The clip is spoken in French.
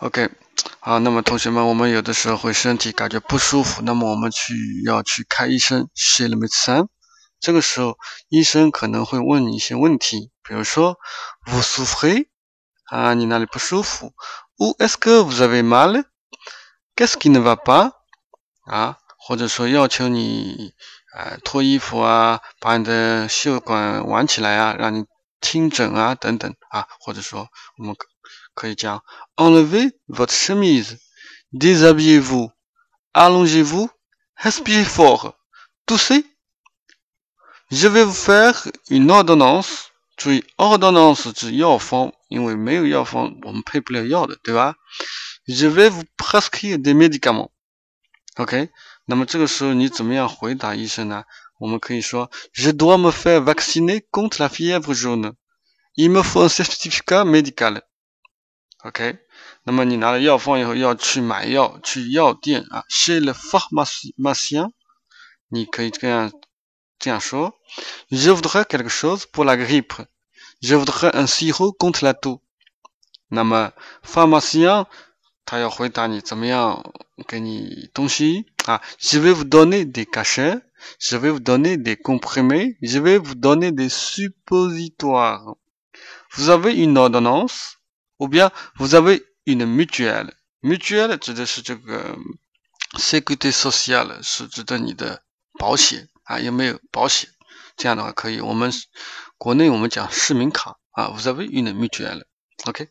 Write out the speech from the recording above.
OK，好，那么同学们，我们有的时候会身体感觉不舒服，那么我们去要去看医生 Sílmezán，。这个时候，医生可能会问你一些问题，比如说，vous souffrez？啊，你哪里不舒服？Ou est-ce que vous avez mal？Qu'est-ce qui ne va pas？啊，或者说要求你，呃，脱衣服啊，把你的袖管挽起来啊，让你听诊啊，等等啊，或者说我们。Enlevez votre chemise, déshabillez-vous, allongez-vous, respirez fort, toussez. Je vais vous faire une ordonnance. Tu ordonnance Je vais vous prescrire des médicaments. OK，那么这个时候你怎么样回答医生呢？我们可以说：Je dois me faire vacciner contre la fièvre jaune. Il me faut un certificat médical. OK，那么你拿了药方以后要去买药，去药店啊，chez le pharmacien，你可以这样这样说：Je voudrais quelque chose pour la grippe. Je voudrais un sirop contre la toux。那么 pharmacien 他要回答你怎么样给你东西啊？Je vais vous donner des cachets. Je vais vous donner des comprimés. Je vais vous donner des suppositoires. Vous avez une ordonnance. Ou bien vous avez une mutuelle. Mutuelle 指的是这个 s e c u r i t y social 是指的你的保险啊，有没有保险？这样的话可以。我们国内我们讲市民卡啊，vous avez une mutuelle。OK。